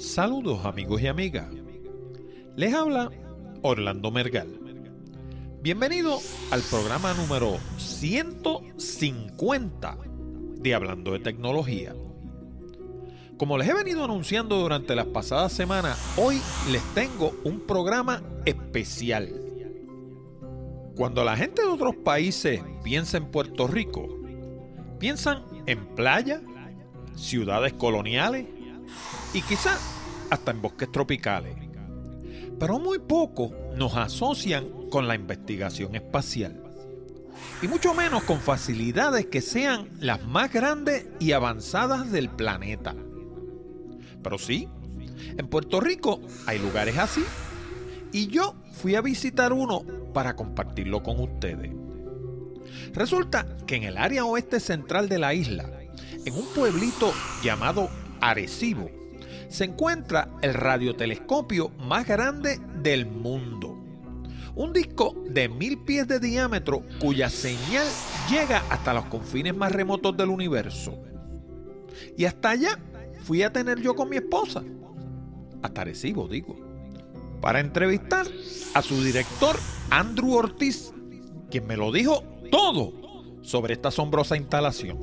Saludos amigos y amigas. Les habla Orlando Mergal. Bienvenido al programa número 150 de Hablando de Tecnología. Como les he venido anunciando durante las pasadas semanas, hoy les tengo un programa especial. Cuando la gente de otros países piensa en Puerto Rico, piensan en playa, ciudades coloniales y quizá hasta en bosques tropicales. Pero muy poco nos asocian con la investigación espacial. Y mucho menos con facilidades que sean las más grandes y avanzadas del planeta. Pero sí, en Puerto Rico hay lugares así. Y yo fui a visitar uno para compartirlo con ustedes. Resulta que en el área oeste central de la isla, en un pueblito llamado Arecibo, se encuentra el radiotelescopio más grande del mundo. Un disco de mil pies de diámetro cuya señal llega hasta los confines más remotos del universo. Y hasta allá fui a tener yo con mi esposa. Hasta Arecibo, digo. Para entrevistar a su director, Andrew Ortiz, quien me lo dijo todo sobre esta asombrosa instalación.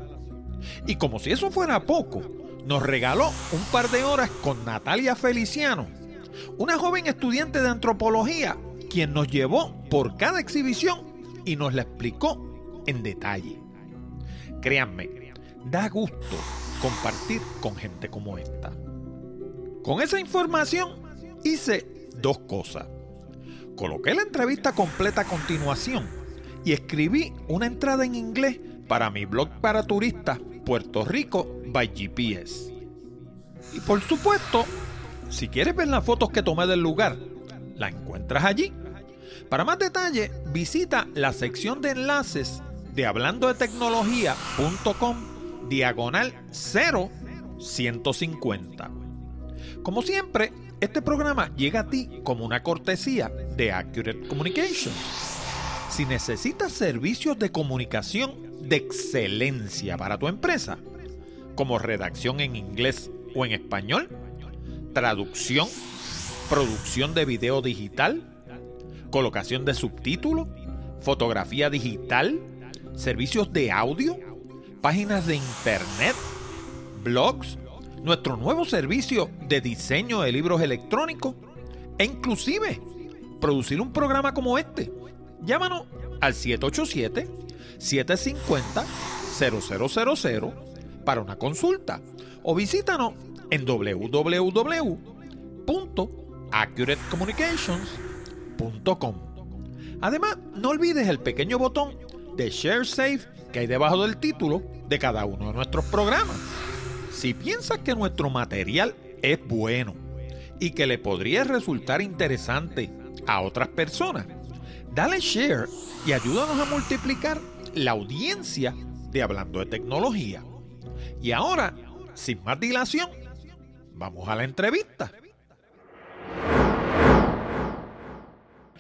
Y como si eso fuera poco, nos regaló un par de horas con Natalia Feliciano, una joven estudiante de antropología, quien nos llevó por cada exhibición y nos la explicó en detalle. Créanme, da gusto compartir con gente como esta. Con esa información hice dos cosas. Coloqué la entrevista completa a continuación y escribí una entrada en inglés para mi blog para turistas Puerto Rico by GPS. Y por supuesto, si quieres ver las fotos que tomé del lugar, la encuentras allí. Para más detalles, visita la sección de enlaces de hablando de tecnología.com diagonal 0150. Como siempre, este programa llega a ti como una cortesía de Accurate Communications. Si necesitas servicios de comunicación de excelencia para tu empresa, como redacción en inglés o en español, traducción, producción de video digital, colocación de subtítulos, fotografía digital, servicios de audio, páginas de internet, blogs, nuestro nuevo servicio de diseño de libros electrónicos e inclusive producir un programa como este. Llámanos al 787-750-0000 para una consulta o visítanos en www.accuratecommunications.com. Además, no olvides el pequeño botón de Share Safe que hay debajo del título de cada uno de nuestros programas. Si piensas que nuestro material es bueno y que le podría resultar interesante a otras personas, dale share y ayúdanos a multiplicar la audiencia de Hablando de Tecnología. Y ahora, sin más dilación, vamos a la entrevista.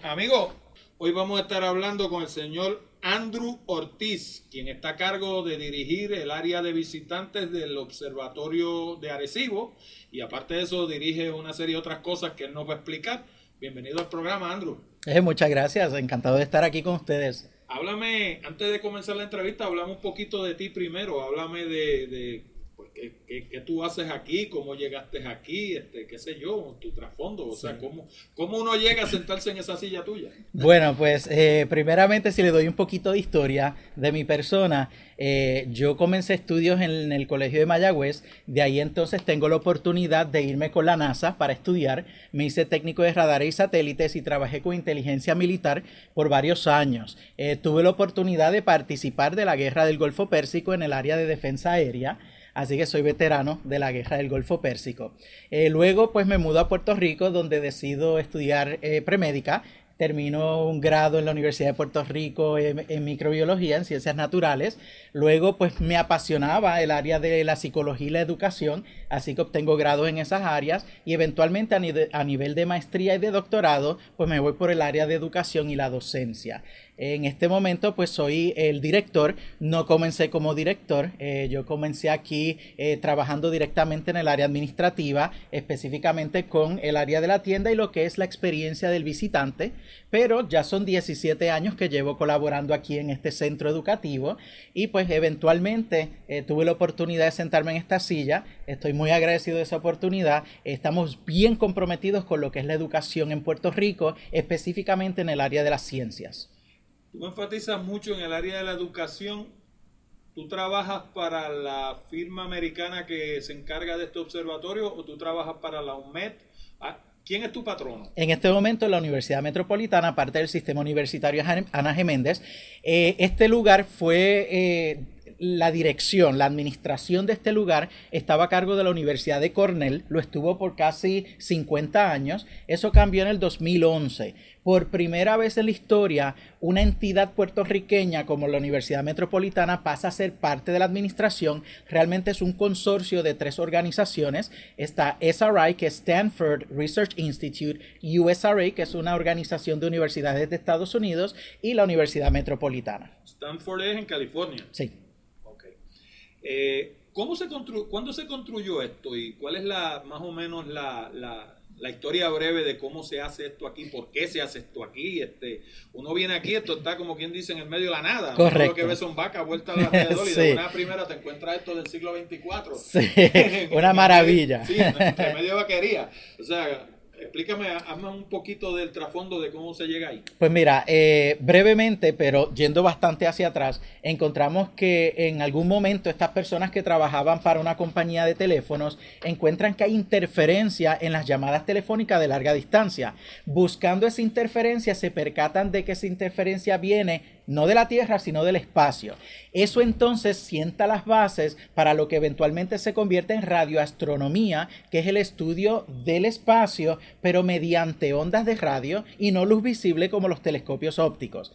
Amigo, hoy vamos a estar hablando con el señor Andrew Ortiz, quien está a cargo de dirigir el área de visitantes del Observatorio de Arecibo y aparte de eso dirige una serie de otras cosas que él nos va a explicar. Bienvenido al programa, Andrew. Eh, muchas gracias, encantado de estar aquí con ustedes. Háblame, antes de comenzar la entrevista, hablame un poquito de ti primero, háblame de, de ¿Qué, tú haces aquí? ¿Cómo llegaste aquí? Este, ¿Qué sé yo? Tu trasfondo. O sea, ¿cómo, ¿cómo uno llega a sentarse en esa silla tuya? Bueno, pues eh, primeramente si le doy un poquito de historia de mi persona, eh, yo comencé estudios en, el Colegio de Mayagüez, de ahí entonces tengo la oportunidad de irme con la NASA para estudiar. Me hice técnico de radares y satélites y trabajé con inteligencia militar por varios años. Eh, tuve la oportunidad de participar de la Guerra del Golfo Pérsico en el área de defensa aérea así que soy veterano de la guerra del Golfo Pérsico. Eh, luego pues me mudo a Puerto Rico donde decido estudiar eh, premédica. Termino un grado en la Universidad de Puerto Rico en, microbiología, en ciencias naturales. Luego, pues me apasionaba el área de la psicología y la educación, así que obtengo grados en esas áreas y eventualmente a nivel de maestría y de doctorado, pues me voy por el área de educación y la docencia. En este momento, pues soy el director. No comencé como director. Eh, yo comencé aquí eh, trabajando directamente en el área administrativa, específicamente con el área de la tienda y lo que es la experiencia del visitante. Pero ya son 17 años que llevo colaborando aquí en este centro educativo y pues eventualmente eh, tuve la oportunidad de sentarme en esta silla. Estoy muy agradecido de esa oportunidad. Estamos bien comprometidos con lo que es la educación en Puerto Rico, específicamente en el área de las ciencias. Tú enfatizas mucho en el área de la educación. ¿Tú trabajas para la firma americana que se encarga de este observatorio o tú trabajas para la UMED? Ah, ¿Quién es tu patrono? En este momento, la Universidad Metropolitana, parte del sistema universitario Ana Geméndez, eh, este lugar fue eh, la dirección, la administración de este lugar estaba a cargo de la Universidad de Cornell, lo estuvo por casi 50 años, eso cambió en el 2011. Por primera vez en la historia, una entidad puertorriqueña como la Universidad Metropolitana pasa a ser parte de la administración. Realmente es un consorcio de tres organizaciones. Está SRI, que es Stanford Research Institute, USRA, que es una organización de universidades de Estados Unidos, y la Universidad Metropolitana. Stanford es en California. Sí. Eh, ¿cómo se ¿Cuándo se construyó esto y cuál es la más o menos la, la, historia breve de cómo se hace esto aquí? ¿Por qué se hace esto aquí? Este, uno viene aquí, esto está como quien dice en el medio de la nada. Correcto. Lo que ves son vacas vueltas alrededor y de una primera te encuentras esto del siglo XXIV. Sí, una maravilla. Sí, en medio de vaquería. O sea, Explícame, hazme un poquito del trasfondo de cómo se llega ahí. Pues mira, eh, brevemente, pero yendo bastante hacia atrás, encontramos que en algún momento estas personas que trabajaban para una compañía de teléfonos encuentran que hay interferencia en las llamadas telefónicas de larga distancia. Buscando esa interferencia, se percatan de que esa interferencia viene no de la Tierra, sino del espacio. Eso entonces sienta las bases para lo que eventualmente se convierte en radioastronomía, que es el estudio del espacio, pero mediante ondas de radio y no luz visible como los telescopios ópticos.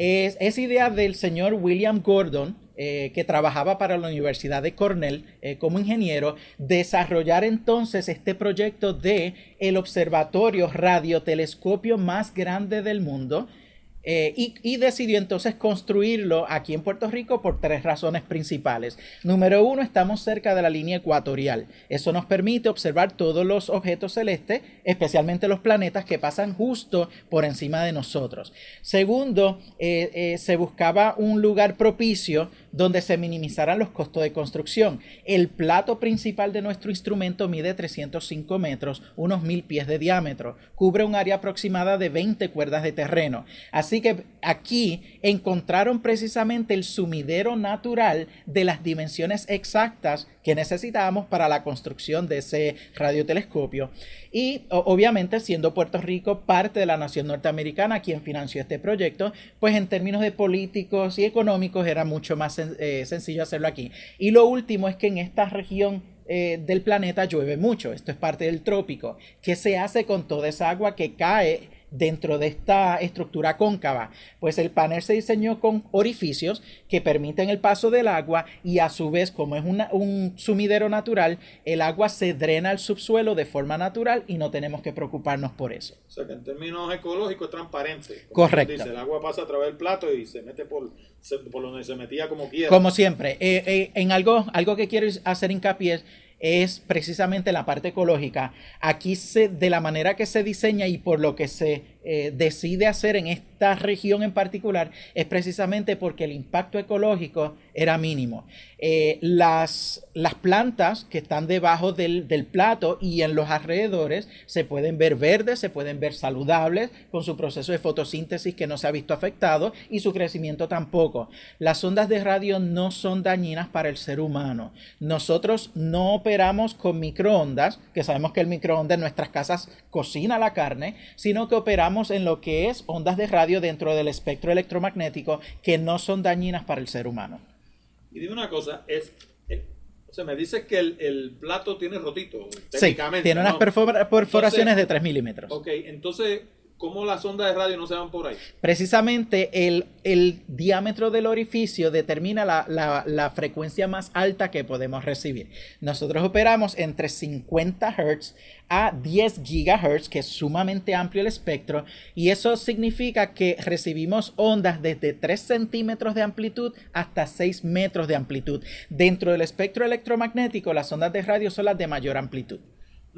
Es, idea del señor William Gordon, eh, que trabajaba para la Universidad de Cornell eh, como ingeniero, desarrollar entonces este proyecto de el observatorio radiotelescopio más grande del mundo, eh, y, decidió entonces construirlo aquí en Puerto Rico por tres razones principales. Número uno, estamos cerca de la línea ecuatorial. Eso nos permite observar todos los objetos celestes, especialmente los planetas que pasan justo por encima de nosotros. Segundo, eh, eh, se buscaba un lugar propicio donde se minimizaran los costos de construcción. El plato principal de nuestro instrumento mide 305 metros, unos mil pies de diámetro, cubre un área aproximada de 20 cuerdas de terreno. Así que aquí encontraron precisamente el sumidero natural de las dimensiones exactas que necesitábamos para la construcción de ese radiotelescopio. Y obviamente siendo Puerto Rico parte de la nación norteamericana quien financió este proyecto, pues en términos de políticos y económicos era mucho más eh, sencillo hacerlo aquí. Y lo último es que en esta región eh, del planeta llueve mucho, esto es parte del trópico. ¿Qué se hace con toda esa agua que cae dentro de esta estructura cóncava? Pues el panel se diseñó con orificios que permiten el paso del agua y a su vez, como es un sumidero natural, el agua se drena al subsuelo de forma natural y no tenemos que preocuparnos por eso. O sea que en términos ecológicos es transparente. Correcto. el agua pasa a través del plato y se mete por, por donde se metía como quiera. Como siempre. Eh, eh, en algo, algo que quiero hacer hincapié es precisamente la parte ecológica. Aquí se, de la manera que se diseña y por lo que se eh, decide hacer en esta región en particular es precisamente porque el impacto ecológico era mínimo. Eh, las, las, plantas que están debajo del, plato y en los alrededores se pueden ver verdes, se pueden ver saludables con su proceso de fotosíntesis que no se ha visto afectado y su crecimiento tampoco. Las ondas de radio no son dañinas para el ser humano. Nosotros no operamos con microondas, que sabemos que el microondas en nuestras casas cocina la carne, sino que operamos en lo que es ondas de radio dentro del espectro electromagnético que no son dañinas para el ser humano. Y dime una cosa, es, eh, o sea, me dices que el, plato tiene rotito, Sí, tiene unas perforaciones de 3 milímetros. Ok, entonces ¿Cómo las ondas de radio no se van por ahí? Precisamente el, el diámetro del orificio determina la, la, la, frecuencia más alta que podemos recibir. Nosotros operamos entre 50 Hz a 10 GHz, que es sumamente amplio el espectro, y eso significa que recibimos ondas desde 3 centímetros de amplitud hasta 6 metros de amplitud. Dentro del espectro electromagnético, las ondas de radio son las de mayor amplitud.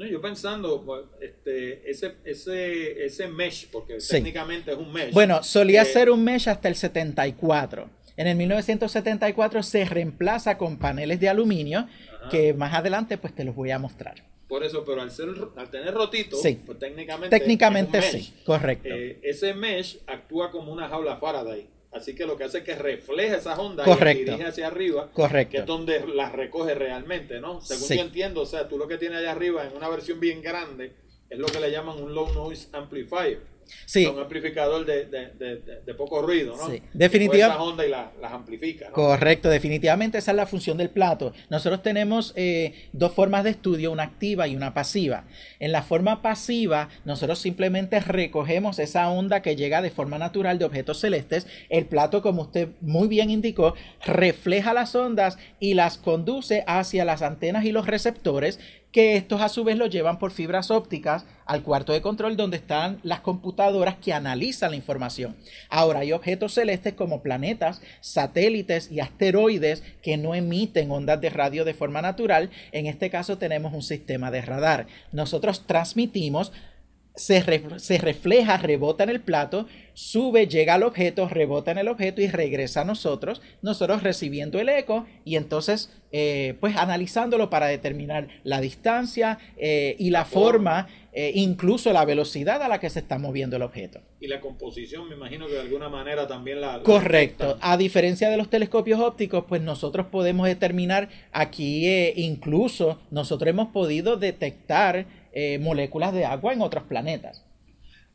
No, yo pensando, este, ese, ese, ese mesh, porque técnicamente es un mesh. Bueno, solía eh, ser un mesh hasta el 74. En el 1974 se reemplaza con paneles de aluminio, que más adelante pues te los voy a mostrar. Por eso, pero al, ser, al tener rotito, pues técnicamente, técnicamente sí, correcto. Eh, ese mesh actúa como una jaula Faraday. Así que lo que hace es que refleja esas ondas y dirige hacia arriba, Correcto. que es donde las recoge realmente, ¿no? Según yo entiendo, o sea, tú lo que tienes allá arriba en una versión bien grande es lo que le llaman un low noise amplifier. Sí. un amplificador de, de, de, poco ruido, ¿no? Sí. Definitivamente. Y las amplifica. ¿no? Correcto, definitivamente esa es la función del plato. Nosotros tenemos eh, dos formas de estudio, una activa y una pasiva. En la forma pasiva, nosotros simplemente recogemos esa onda que llega de forma natural de objetos celestes. El plato, como usted muy bien indicó, refleja las ondas y las conduce hacia las antenas y los receptores que estos a su vez lo llevan por fibras ópticas al cuarto de control donde están las computadoras que analizan la información. Ahora hay objetos celestes como planetas, satélites y asteroides que no emiten ondas de radio de forma natural. En este caso tenemos un sistema de radar. Nosotros transmitimos se, refleja, rebota en el plato, sube, llega al objeto, rebota en el objeto y regresa a nosotros, nosotros recibiendo el eco y entonces eh, pues analizándolo para determinar la distancia eh, y la, forma, eh, incluso la velocidad a la que se está moviendo el objeto. Y la composición, me imagino que de alguna manera también la... Correcto. A diferencia de los telescopios ópticos, pues nosotros podemos determinar aquí, incluso nosotros hemos podido detectar eh, moléculas de agua en otros planetas.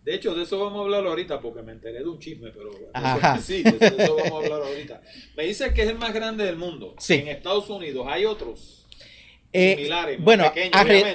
De hecho, de eso vamos a hablar ahorita porque me enteré de un chisme, pero sí, de eso, vamos a hablar ahorita. Me dice que es el más grande del mundo. En Estados Unidos hay otros eh, similares, bueno,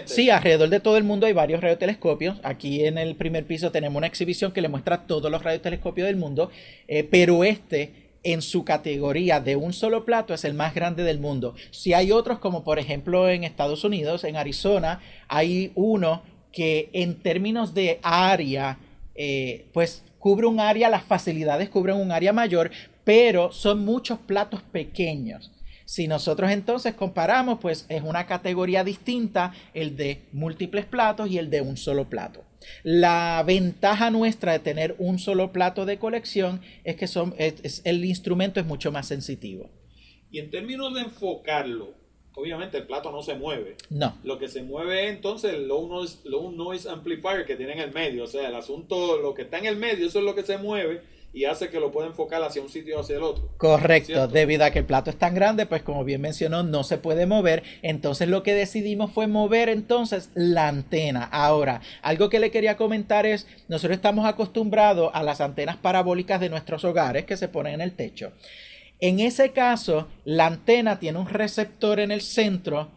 sí, alrededor de todo el mundo hay varios radiotelescopios. Aquí en el primer piso tenemos una exhibición que le muestra todos los radiotelescopios del mundo, eh, pero este en su categoría de un solo plato es el más grande del mundo. Si hay otros, como por ejemplo en Estados Unidos, en Arizona, hay uno que en términos de área, eh, pues cubre un área, las facilidades cubren un área mayor, pero son muchos platos pequeños. Si nosotros entonces comparamos, pues es una categoría distinta el de múltiples platos y el de un solo plato. La ventaja nuestra de tener un solo plato de colección es que son, el instrumento es mucho más sensitivo. Y en términos de enfocarlo, obviamente el plato no se mueve. No. Lo que se mueve es entonces el low noise, low noise amplifier que tiene en el medio. O sea, el asunto, lo que está en el medio, eso es lo que se mueve y hace que lo pueda enfocar hacia un sitio o hacia el otro. Correcto, debido a que el plato es tan grande, pues como bien mencionó, no se puede mover. Entonces lo que decidimos fue mover entonces la antena. Ahora, algo que le quería comentar es, nosotros estamos acostumbrados a las antenas parabólicas de nuestros hogares que se ponen en el techo. En ese caso, la antena tiene un receptor en el centro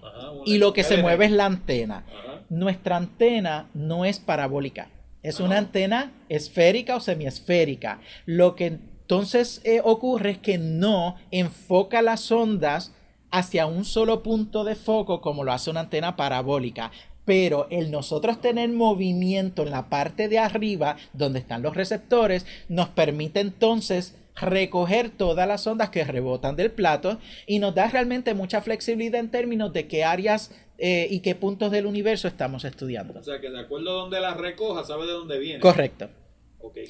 y lo que se mueve es la antena. Nuestra antena no es parabólica. Es una antena esférica o semiesférica. Lo que entonces eh, ocurre es que no enfoca las ondas hacia un solo punto de foco como lo hace una antena parabólica. Pero el nosotros tener movimiento en la parte de arriba, donde están los receptores, nos permite entonces recoger todas las ondas que rebotan del plato y nos da realmente mucha flexibilidad en términos de qué áreas eh, y qué puntos del universo estamos estudiando. O sea, que de acuerdo a donde la recoja, sabe de dónde viene. Correcto.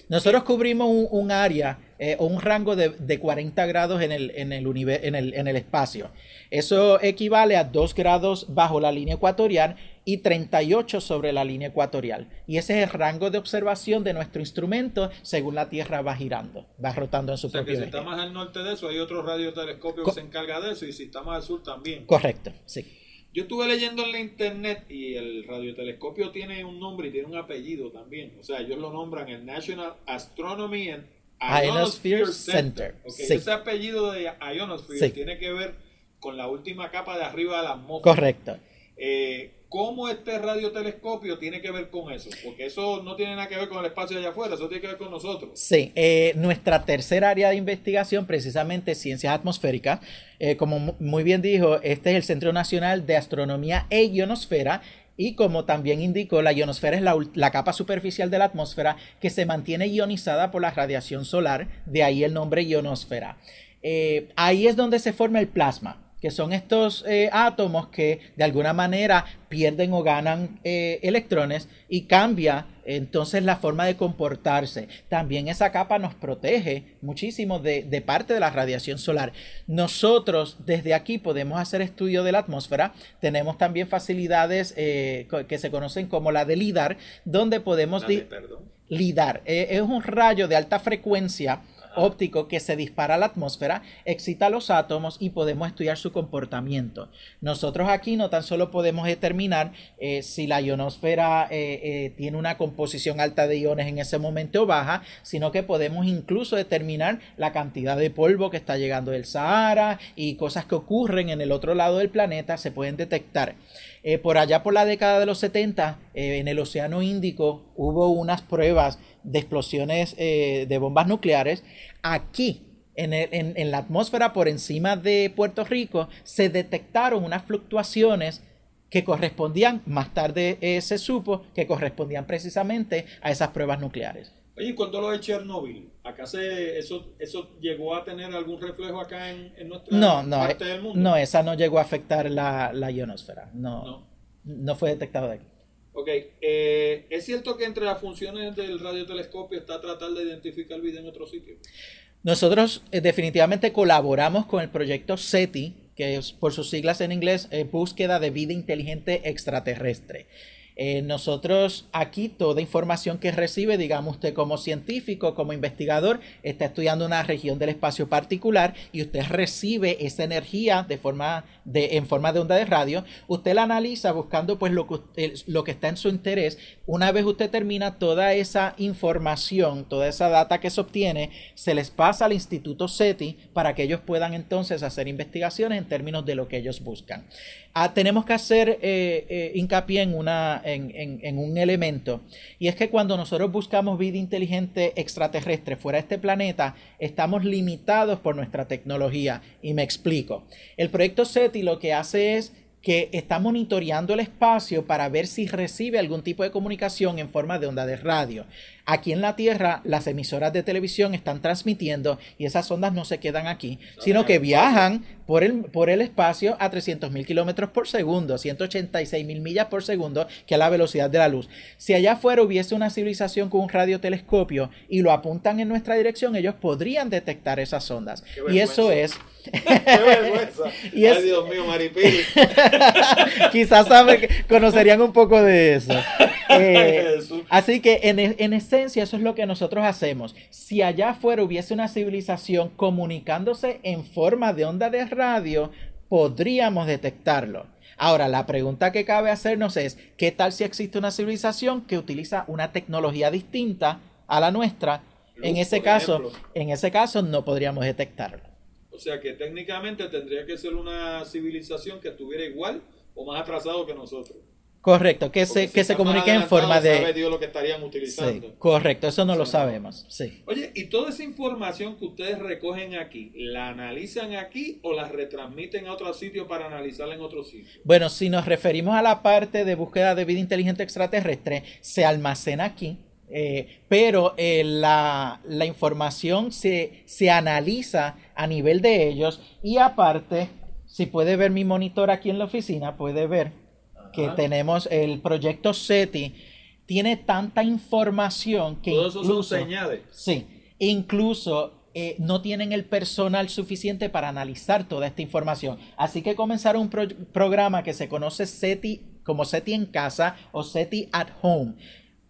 Nosotros cubrimos un, área eh, o un rango de, de, 40 grados en el, en, el en, el, en el espacio. Eso equivale a 2 grados bajo la línea ecuatorial y 38 sobre la línea ecuatorial. Y ese es el rango de observación de nuestro instrumento según la Tierra va girando, va rotando en su o sea, propio que si está más al norte de eso, hay otro radiotelescopio que se encarga de eso, y si está más al sur también. Correcto, sí. Yo estuve leyendo en la internet y el radiotelescopio tiene un nombre y tiene un apellido también. O sea, ellos lo nombran el National Astronomy and Ionosphere, Center. Ese apellido de Ionosphere tiene que ver con la última capa de arriba de la atmósfera. Correcto. Eh, cómo este radiotelescopio tiene que ver con eso, porque eso no tiene nada que ver con el espacio allá afuera, eso tiene que ver con nosotros. Sí, eh, nuestra tercera área de investigación, precisamente ciencias atmosféricas, eh, como muy bien dijo, este es el Centro Nacional de Astronomía e Ionosfera. Y como también indicó, la ionosfera es la, la, capa superficial de la atmósfera que se mantiene ionizada por la radiación solar, de ahí el nombre ionosfera. Eh, ahí es donde se forma el plasma que son estos eh, átomos que de alguna manera pierden o ganan eh, electrones y cambia entonces la forma de comportarse. También esa capa nos protege muchísimo de, parte de la radiación solar. Nosotros desde aquí podemos hacer estudio de la atmósfera. Tenemos también facilidades eh, que se conocen como la de LIDAR, donde podemos... LIDAR es un rayo de alta frecuencia óptico que se dispara a la atmósfera, excita los átomos y podemos estudiar su comportamiento. Nosotros aquí no tan solo podemos determinar eh, si la ionosfera eh, eh, tiene una composición alta de iones en ese momento o baja, sino que podemos incluso determinar la cantidad de polvo que está llegando del Sahara y cosas que ocurren en el otro lado del planeta se pueden detectar. Por allá por la década de los 70, en el Océano Índico hubo unas pruebas de explosiones eh, de bombas nucleares, aquí en, la atmósfera por encima de Puerto Rico se detectaron unas fluctuaciones que correspondían, más tarde eh, se supo, que correspondían precisamente a esas pruebas nucleares. ¿y cuando lo de Chernobyl? ¿Acá se, eso, eso llegó a tener algún reflejo acá en, nuestra no, no, parte del mundo? No, esa no llegó a afectar la, la ionosfera. No, no, no fue detectado de aquí. Ok, eh, ¿es cierto que entre las funciones del radiotelescopio está tratar de identificar vida en otro sitio? Nosotros eh, definitivamente colaboramos con el proyecto SETI, que es por sus siglas en inglés, eh, Búsqueda de Vida Inteligente Extraterrestre. Eh, nosotros aquí toda información que recibe, digamos usted como científico, como investigador, está estudiando una región del espacio particular y usted recibe esa energía de forma de, en forma de onda de radio, usted la analiza buscando pues lo que, lo que está en su interés. Una vez usted termina toda esa información, toda esa data que se obtiene, se les pasa al Instituto SETI para que ellos puedan entonces hacer investigaciones en términos de lo que ellos buscan. Ah, tenemos que hacer eh, eh, hincapié en, en, un elemento, y es que cuando nosotros buscamos vida inteligente extraterrestre fuera de este planeta, estamos limitados por nuestra tecnología, y me explico. El proyecto SETI lo que hace es que está monitoreando el espacio para ver si recibe algún tipo de comunicación en forma de onda de radio. Aquí en la Tierra las emisoras de televisión están transmitiendo y esas ondas no se quedan aquí, sino que viajan por el, por el espacio a 300.000 kilómetros por segundo, 186.000 millas por segundo, que es la velocidad de la luz. Si allá afuera hubiese una civilización con un radiotelescopio y lo apuntan en nuestra dirección, ellos podrían detectar esas ondas. Y eso es... ¡Qué vergüenza! Ay, Dios mío, Maripili. Quizás conocerían un poco de eso. Eh, así que en, en esencia eso es lo que nosotros hacemos. Si allá afuera hubiese una civilización comunicándose en forma de onda de radio, podríamos detectarlo. Ahora, la pregunta que cabe hacernos es, ¿qué tal si existe una civilización que utiliza una tecnología distinta a la nuestra? en ese caso, en ese caso no podríamos detectarlo. O sea que técnicamente tendría que ser una civilización que estuviera igual o más atrasado que nosotros. Correcto, que se, que se comunique en forma de... Sabe Dios lo que estarían utilizando. correcto, eso no lo sabemos. Sí. Oye, ¿y toda esa información que ustedes recogen aquí, la analizan aquí o la retransmiten a otro sitio para analizarla en otro sitio? Bueno, si nos referimos a la parte de búsqueda de vida inteligente extraterrestre, se almacena aquí. Eh, pero eh, la, la, información se, se analiza a nivel de ellos y aparte, si puede ver mi monitor aquí en la oficina, puede ver que tenemos el proyecto SETI, tiene tanta información que Todo eso son señales. Sí, incluso eh, no tienen el personal suficiente para analizar toda esta información. Así que comenzaron un programa que se conoce SETI como SETI en casa o SETI at home.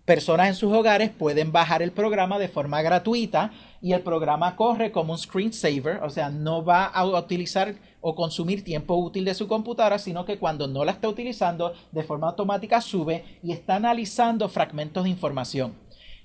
Personas en sus hogares pueden bajar el programa de forma gratuita y el programa corre como un screensaver, o sea, no va a utilizar o consumir tiempo útil de su computadora, sino que cuando no la está utilizando, de forma automática sube y está analizando fragmentos de información.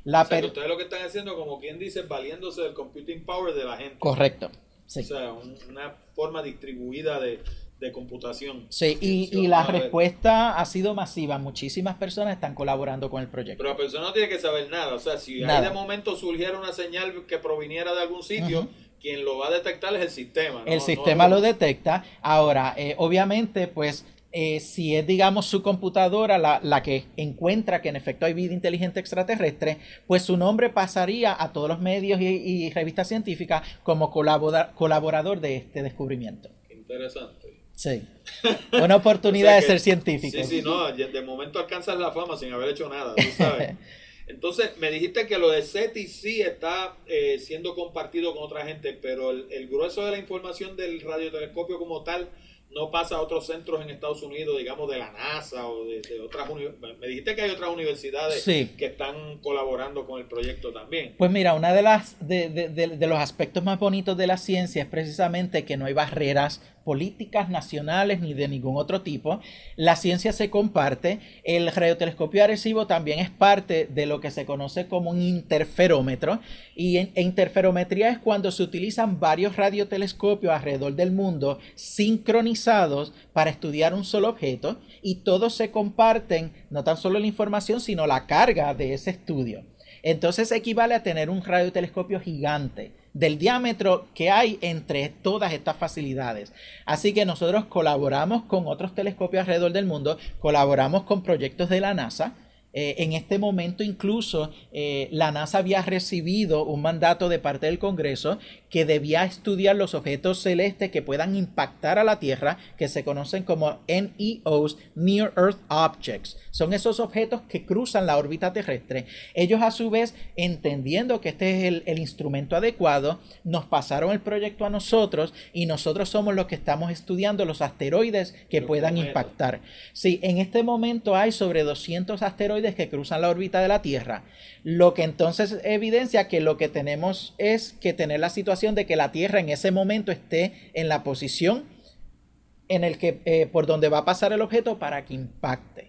La ustedes lo que están haciendo, como quien dice, valiéndose del computing power de la gente. Correcto. O sea, una forma distribuida de, de computación. Sí, y, la respuesta ha sido masiva. Muchísimas personas están colaborando con el proyecto. Pero la persona no tiene que saber nada. O sea, si ahí de momento surgiera una señal que proviniera de algún sitio, quien lo va a detectar es el sistema. El sistema lo detecta. Ahora, eh, obviamente, pues eh, si es, digamos, su computadora la, la, que encuentra que en efecto hay vida inteligente extraterrestre, pues su nombre pasaría a todos los medios y, revistas científicas como colaborador de este descubrimiento. Interesante. Sí. Una oportunidad de ser científico. Sí, sí, no, de momento alcanzas la fama sin haber hecho nada, tú sabes. Entonces, me dijiste que lo de SETI sí está eh, siendo compartido con otra gente, pero el, el grueso de la información del radiotelescopio como tal no pasa a otros centros en Estados Unidos, digamos de la NASA o de, otras universidades. Me dijiste que hay otras universidades que están colaborando con el proyecto también. Pues mira, una de las de, de, los aspectos más bonitos de la ciencia es precisamente que no hay barreras políticas nacionales ni de ningún otro tipo. La ciencia se comparte. El radiotelescopio Arecibo también es parte de lo que se conoce como un interferómetro. Y en, interferometría es cuando se utilizan varios radiotelescopios alrededor del mundo sincronizados para estudiar un solo objeto y todos se comparten no tan solo la información, sino la carga de ese estudio. Entonces equivale a tener un radiotelescopio gigante del diámetro que hay entre todas estas facilidades. Así que nosotros colaboramos con otros telescopios alrededor del mundo, colaboramos con proyectos de la NASA, eh, en este momento incluso eh, la NASA había recibido un mandato de parte del Congreso que debía estudiar los objetos celestes que puedan impactar a la Tierra, que se conocen como NEOs, Near Earth Objects. Son esos objetos que cruzan la órbita terrestre. Ellos a su vez, entendiendo que este es el, instrumento adecuado, nos pasaron el proyecto a nosotros y nosotros somos los que estamos estudiando los asteroides que puedan impactar. Sí, en este momento hay sobre 200 asteroides que cruzan la órbita de la Tierra, lo que entonces evidencia que lo que tenemos es que tener la situación de que la Tierra en ese momento esté en la posición en el que eh, por donde va a pasar el objeto para que impacte.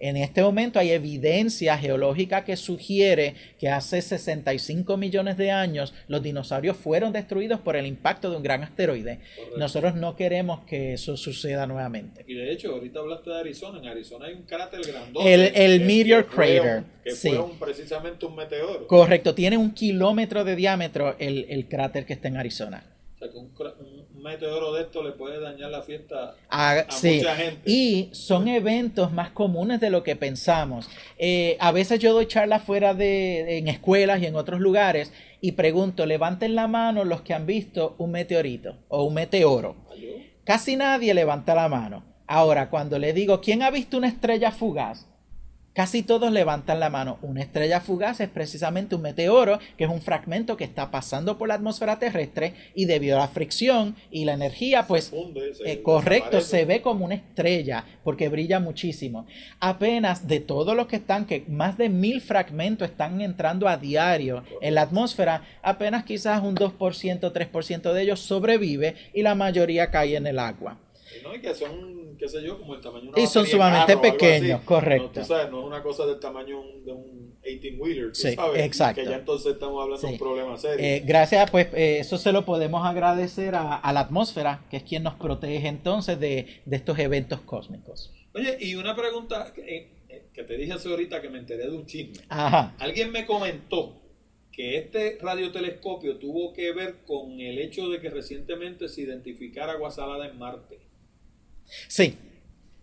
En este momento hay evidencia geológica que sugiere que hace 65 millones de años los dinosaurios fueron destruidos por el impacto de un gran asteroide. Nosotros no queremos que eso suceda nuevamente. Y de hecho, ahorita hablaste de Arizona. En Arizona hay un cráter grandote. El, el Meteor Crater. que fue precisamente un meteoro. Correcto. Tiene un kilómetro de diámetro el, el cráter que está en Arizona. O sea, que un, meteoro de esto le puede dañar la fiesta a, mucha gente. Y son eventos más comunes de lo que pensamos. Eh, a veces yo doy charlas fuera de, en escuelas y en otros lugares y pregunto, levanten la mano los que han visto un meteorito o un meteoro. Casi nadie levanta la mano. Ahora, cuando le digo, ¿quién ha visto una estrella fugaz? Casi todos levantan la mano. Una estrella fugaz es precisamente un meteoro, que es un fragmento que está pasando por la atmósfera terrestre y debido a la fricción y la energía, pues eh, correcto, se ve como una estrella porque brilla muchísimo. Apenas de todos los que están, que más de mil fragmentos están entrando a diario en la atmósfera, apenas quizás un 2%, 3% de ellos sobrevive y la mayoría cae en el agua. No, y que son, qué sé yo, como el tamaño de una Y son sumamente pequeños, correcto. No, tú sabes, no es una cosa del tamaño de un 18-wheeler, sí, sabes, exacto. que ya entonces estamos hablando de un problema serio. Eh, gracias, pues eh, eso se lo podemos agradecer a, a, la atmósfera, que es quien nos protege entonces de, de estos eventos cósmicos. Oye, y una pregunta que, eh, que te dije hace ahorita que me enteré de un chisme. Ajá. Alguien me comentó que este radiotelescopio tuvo que ver con el hecho de que recientemente se identificara agua salada en Marte. Sí.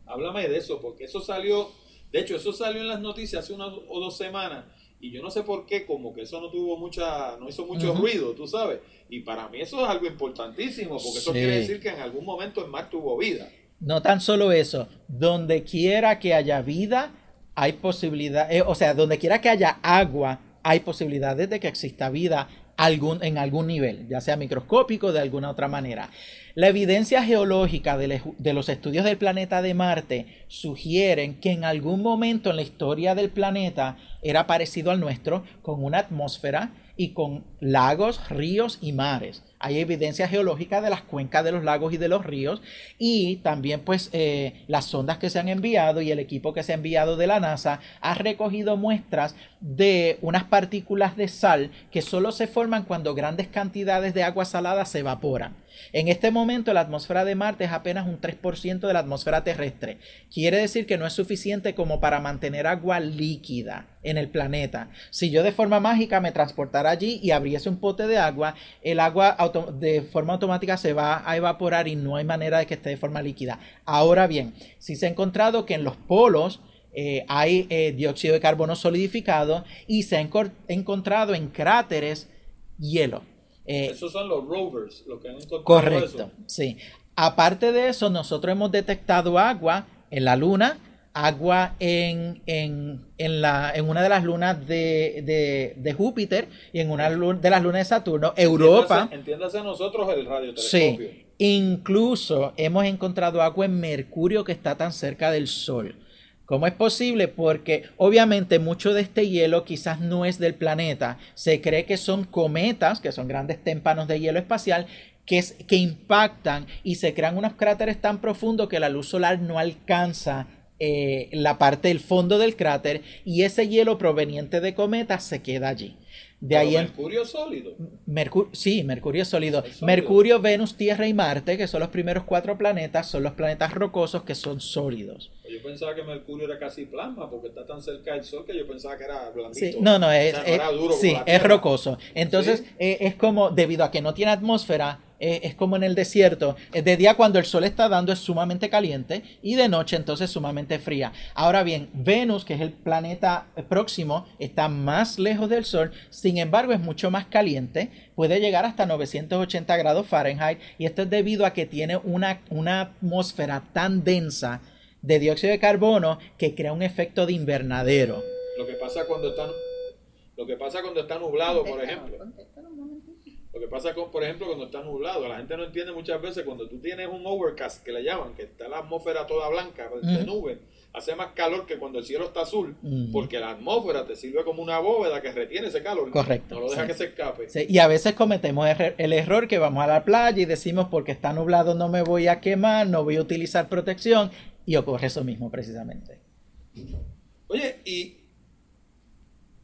Háblame de eso, porque eso salió, de hecho, eso salió en las noticias hace una o dos semanas y yo no sé por qué, como que eso no tuvo mucha, no hizo mucho ruido, tú sabes. Y para mí eso es algo importantísimo, porque eso quiere decir que en algún momento el mar tuvo vida. No tan solo eso, donde quiera que haya vida, hay posibilidad, eh, o sea, donde quiera que haya agua, hay posibilidades de que exista vida algún, en algún nivel, ya sea microscópico de alguna otra manera. La evidencia geológica de, los estudios del planeta de Marte sugieren que en algún momento en la historia del planeta era parecido al nuestro, con una atmósfera y con lagos, ríos y mares. Hay evidencia geológica de las cuencas de los lagos y de los ríos y también pues eh, las sondas que se han enviado y el equipo que se ha enviado de la NASA ha recogido muestras de unas partículas de sal que solo se forman cuando grandes cantidades de agua salada se evaporan. En este momento la atmósfera de Marte es apenas un 3% de la atmósfera terrestre. Quiere decir que no es suficiente como para mantener agua líquida en el planeta. Si yo de forma mágica me transportara allí y abriese un pote de agua, el agua de forma automática se va a evaporar y no hay manera de que esté de forma líquida. Ahora bien, si se ha encontrado que en los polos eh, hay eh, dióxido de carbono solidificado y se ha encontrado en cráteres hielo. Eh, Esos son los rovers, lo que han encontrado. Correcto, sí. Aparte de eso, nosotros hemos detectado agua en la Luna, agua en, en, en, la, en una de las lunas de, de, Júpiter y en una de las lunas de Saturno, Europa. Entiéndase, nosotros el radiotelescopio. Sí, incluso hemos encontrado agua en Mercurio que está tan cerca del Sol. ¿Cómo es posible? Porque obviamente mucho de este hielo quizás no es del planeta. Se cree que son cometas, que son grandes témpanos de hielo espacial, que, es, que impactan y se crean unos cráteres tan profundos que la luz solar no alcanza eh, la parte del fondo del cráter y ese hielo proveniente de cometas se queda allí. De ahí Mercurio sólido. sí, Mercurio sólido. Mercurio, Venus, Tierra y Marte, que son los primeros cuatro planetas, son los planetas rocosos que son sólidos. Yo pensaba que Mercurio era casi plasma porque está tan cerca del Sol que yo pensaba que era blandito. Sí, no, no, es, sí, es rocoso. Entonces, eh, es como, debido a que no tiene atmósfera, eh, es como en el desierto. Eh, de día cuando el sol está dando es sumamente caliente y de noche entonces sumamente fría. Ahora bien, Venus, que es el planeta próximo, está más lejos del sol, sin embargo es mucho más caliente, puede llegar hasta 980 grados Fahrenheit y esto es debido a que tiene una, una atmósfera tan densa de dióxido de carbono que crea un efecto de invernadero. Lo que pasa cuando está, lo que pasa cuando está nublado, por ejemplo. Lo que pasa, con, por ejemplo, cuando está nublado, la gente no entiende muchas veces cuando tú tienes un overcast, que le llaman, que está la atmósfera toda blanca, de nube, hace más calor que cuando el cielo está azul, porque la atmósfera te sirve como una bóveda que retiene ese calor. Correcto. No lo deja que se escape. Y a veces cometemos el error que vamos a la playa y decimos, porque está nublado no me voy a quemar, no voy a utilizar protección, y ocurre eso mismo precisamente. Oye, y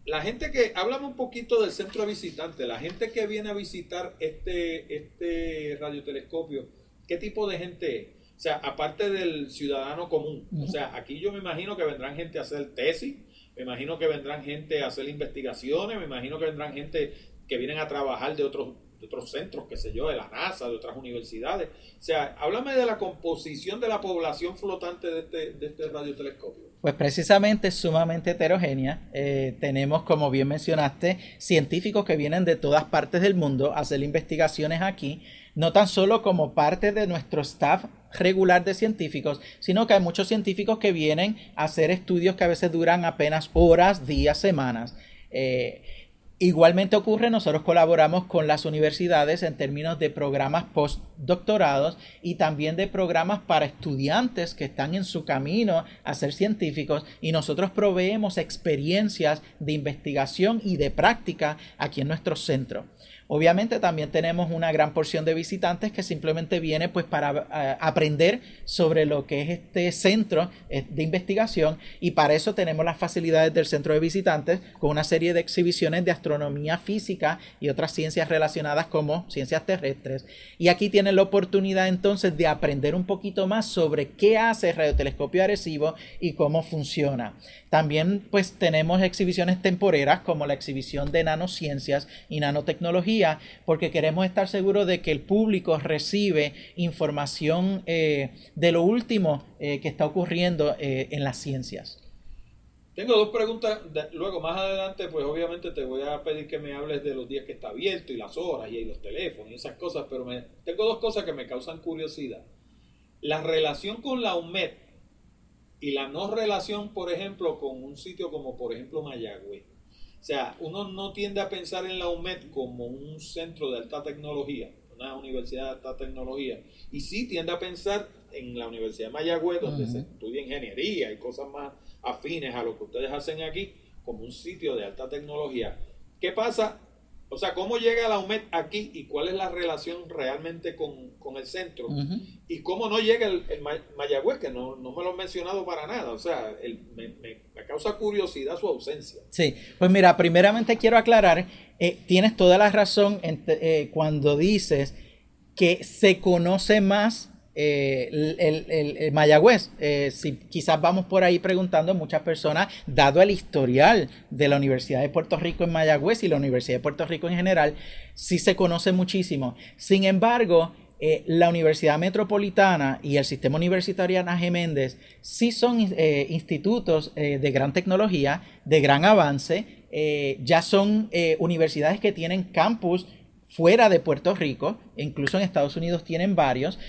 la gente que, háblame un poquito del centro de visitantes, la gente que viene a visitar este, este radiotelescopio, ¿qué tipo de gente es? O sea, aparte del ciudadano común, o sea, aquí yo me imagino que vendrán gente a hacer tesis, me imagino que vendrán gente a hacer investigaciones, me imagino que vendrán gente que vienen a trabajar de otros de otros centros, qué sé yo, de la NASA, de otras universidades. O sea, háblame de la composición de la población flotante de este, de este radiotelescopio. Pues precisamente es sumamente heterogénea. Eh, tenemos, como bien mencionaste, científicos que vienen de todas partes del mundo a hacer investigaciones aquí, no tan solo como parte de nuestro staff regular de científicos, sino que hay muchos científicos que vienen a hacer estudios que a veces duran apenas horas, días, semanas. Eh, Igualmente ocurre, nosotros colaboramos con las universidades en términos de programas postdoctorados y también de programas para estudiantes que están en su camino a ser científicos y nosotros proveemos experiencias de investigación y de práctica aquí en nuestro centro. Obviamente también tenemos una gran porción de visitantes que simplemente viene pues para eh, aprender sobre lo que es este centro eh, de investigación y para eso tenemos las facilidades del centro de visitantes con una serie de exhibiciones de astronomía física y otras ciencias relacionadas como ciencias terrestres. Y aquí tienen la oportunidad entonces de aprender un poquito más sobre qué hace el radiotelescopio Arecibo y cómo funciona. También pues tenemos exhibiciones temporeras como la exhibición de nanociencias y nanotecnología porque queremos estar seguros de que el público recibe información eh, de lo último eh, que está ocurriendo eh, en las ciencias. Tengo dos preguntas, luego más adelante pues obviamente te voy a pedir que me hables de los días que está abierto y las horas y los teléfonos y esas cosas, pero tengo dos cosas que me causan curiosidad. La relación con la UMED y la no relación, por ejemplo, con un sitio como, por ejemplo, Mayagüez. O sea, uno no tiende a pensar en la UMED como un centro de alta tecnología, una universidad de alta tecnología, y sí tiende a pensar en la Universidad de Mayagüez, donde se estudia ingeniería y cosas más afines a lo que ustedes hacen aquí, como un sitio de alta tecnología. ¿Qué pasa? O sea, ¿cómo llega la UMED aquí y cuál es la relación realmente con, el centro? Y cómo no llega el, Mayagüez, que no, me lo han mencionado para nada. O sea, me, causa curiosidad su ausencia. Sí, pues mira, primeramente quiero aclarar, eh, tienes toda la razón eh, cuando dices que se conoce más eh, el, Mayagüez. Eh, si quizás vamos por ahí preguntando a muchas personas, dado el historial de la Universidad de Puerto Rico en Mayagüez y la Universidad de Puerto Rico en general, sí se conoce muchísimo. Sin embargo, eh, la Universidad Metropolitana y el Sistema Universitario Ana Méndez sí son institutos de gran tecnología, de gran avance, ya son universidades que tienen campus fuera de Puerto Rico, incluso en Estados Unidos tienen varios,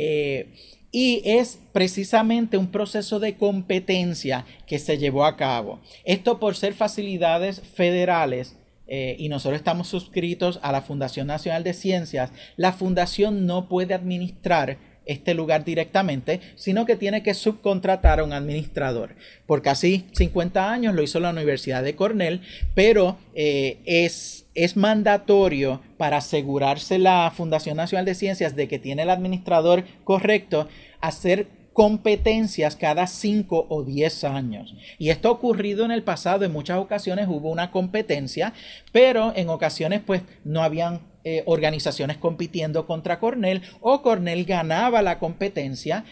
eh, y es precisamente un proceso de competencia que se llevó a cabo. Esto por ser facilidades federales eh, y nosotros estamos suscritos a la Fundación Nacional de Ciencias, la fundación no puede administrar este lugar directamente, sino que tiene que subcontratar a un administrador. Por casi 50 años lo hizo la Universidad de Cornell, pero eh, es, es mandatorio para asegurarse la Fundación Nacional de Ciencias de que tiene el administrador correcto, hacer competencias cada 5 o 10 años. Y esto ha ocurrido en el pasado, en muchas ocasiones hubo una competencia, pero en ocasiones pues no habían eh, organizaciones compitiendo contra Cornell o Cornell ganaba la competencia.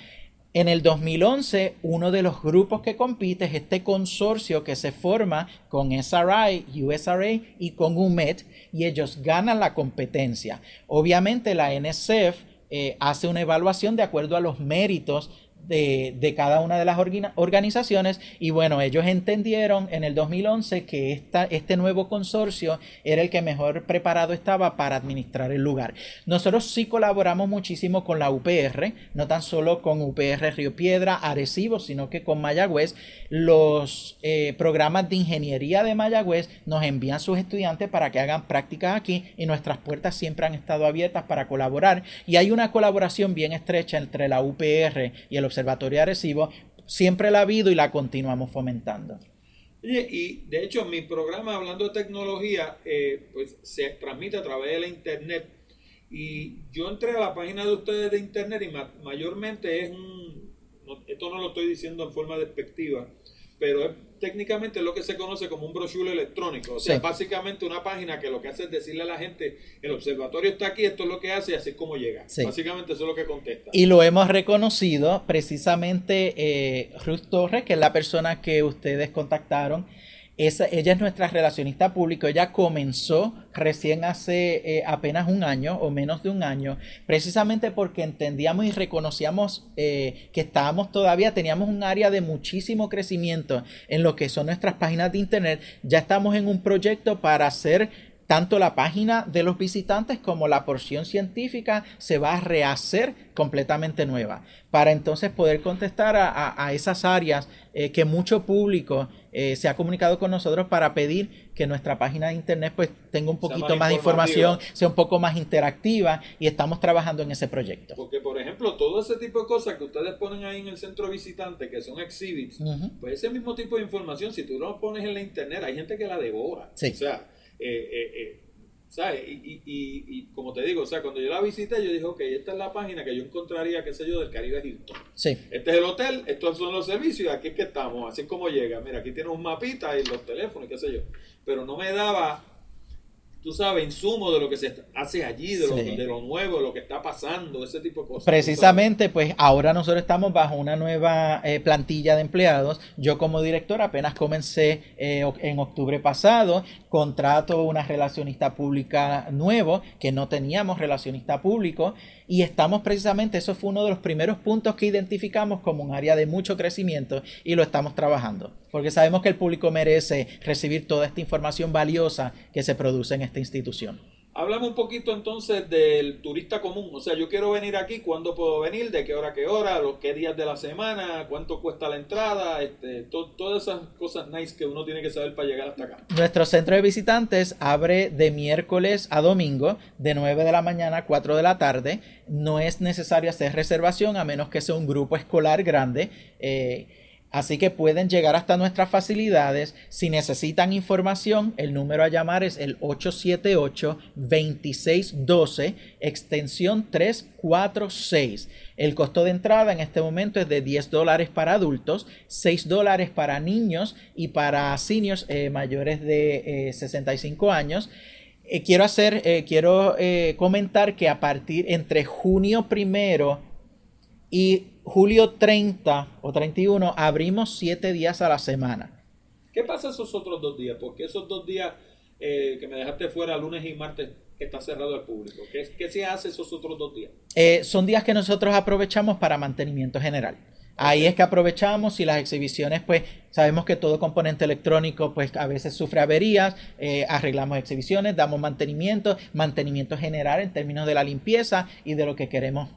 En el 2011, uno de los grupos que compite es este consorcio que se forma con SRI, USRA y con UMED y ellos ganan la competencia. Obviamente la NSF eh, hace una evaluación de acuerdo a los méritos de, cada una de las organizaciones y bueno, ellos entendieron en el 2011 que esta, este nuevo consorcio era el que mejor preparado estaba para administrar el lugar. Nosotros sí colaboramos muchísimo con la UPR, no tan solo con UPR Río Piedra, Arecibo, sino que con Mayagüez. Los eh, programas de ingeniería de Mayagüez nos envían sus estudiantes para que hagan prácticas aquí y nuestras puertas siempre han estado abiertas para colaborar y hay una colaboración bien estrecha entre la UPR y el Observatorio Arecibo, siempre la ha habido y la continuamos fomentando. y de hecho mi programa hablando de tecnología, eh, pues se transmite a través de la internet. Y yo entré a la página de ustedes de internet y mayormente es un, esto no lo estoy diciendo en forma despectiva, pero es técnicamente lo que se conoce como un brochure electrónico. O sea, básicamente una página que lo que hace es decirle a la gente, el observatorio está aquí, esto es lo que hace y así es como llega. Básicamente eso es lo que contesta. Y lo hemos reconocido precisamente eh, Ruth Torres, que es la persona que ustedes contactaron ella es nuestra relacionista pública. Ella comenzó recién hace eh, apenas un año o menos de un año, precisamente porque entendíamos y reconocíamos eh, que estábamos todavía, teníamos un área de muchísimo crecimiento en lo que son nuestras páginas de internet. Ya estamos en un proyecto para hacer tanto la página de los visitantes como la porción científica se va a rehacer completamente nueva para entonces poder contestar a, esas áreas eh, que mucho público eh, se ha comunicado con nosotros para pedir que nuestra página de internet pues tenga un poquito más, de información, sea un poco más interactiva y estamos trabajando en ese proyecto. Porque por ejemplo, todo ese tipo de cosas que ustedes ponen ahí en el centro visitante, que son exhibits, pues ese mismo tipo de información, si tú lo pones en la internet, hay gente que la devora. O sea, eh, eh, ¿sabes? Y, y, y, como te digo, o sea, cuando yo la visité, yo dije, ok, esta es la página que yo encontraría, qué sé yo, del Caribe Hilton. Sí. Este es el hotel, estos son los servicios, aquí es que estamos, así es como llega. Mira, aquí tiene un mapita y los teléfonos, qué sé yo. Pero no me daba tú sabes, insumo de lo que se hace allí, de, lo, de lo nuevo, de lo que está pasando, ese tipo de cosas. Precisamente, pues ahora nosotros estamos bajo una nueva eh, plantilla de empleados. Yo como director apenas comencé eh, en octubre pasado, contrato una relacionista pública nuevo, que no teníamos relacionista público, y estamos precisamente, eso fue uno de los primeros puntos que identificamos como un área de mucho crecimiento y lo estamos trabajando, porque sabemos que el público merece recibir toda esta información valiosa que se produce en esta institución. Háblame un poquito entonces del turista común. O sea, yo quiero venir aquí, ¿cuándo puedo venir? ¿De qué hora a qué hora? ¿Los qué días de la semana? ¿Cuánto cuesta la entrada? Este, todas esas cosas nice que uno tiene que saber para llegar hasta acá. Nuestro centro de visitantes abre de miércoles a domingo, de 9 de la mañana a 4 de la tarde. No es necesario hacer reservación a menos que sea un grupo escolar grande. Eh, Así que pueden llegar hasta nuestras facilidades. Si necesitan información, el número a llamar es el 878-2612, extensión 346. El costo de entrada en este momento es de 10 dólares para adultos, 6 dólares para niños y para seniors eh, mayores de 65 eh, años. Eh, quiero hacer, quiero comentar que a partir entre junio primero y julio 30 o 31 abrimos 7 días a la semana. ¿Qué pasa esos otros dos días? Porque esos dos días eh, que me dejaste fuera, lunes y martes, está cerrado al público. ¿Qué, se hace esos otros dos días? Eh, son días que nosotros aprovechamos para mantenimiento general. Ahí es que aprovechamos y las exhibiciones, pues sabemos que todo componente electrónico, pues a veces sufre averías, eh, arreglamos exhibiciones, damos mantenimiento, mantenimiento general en términos de la limpieza y de lo que queremos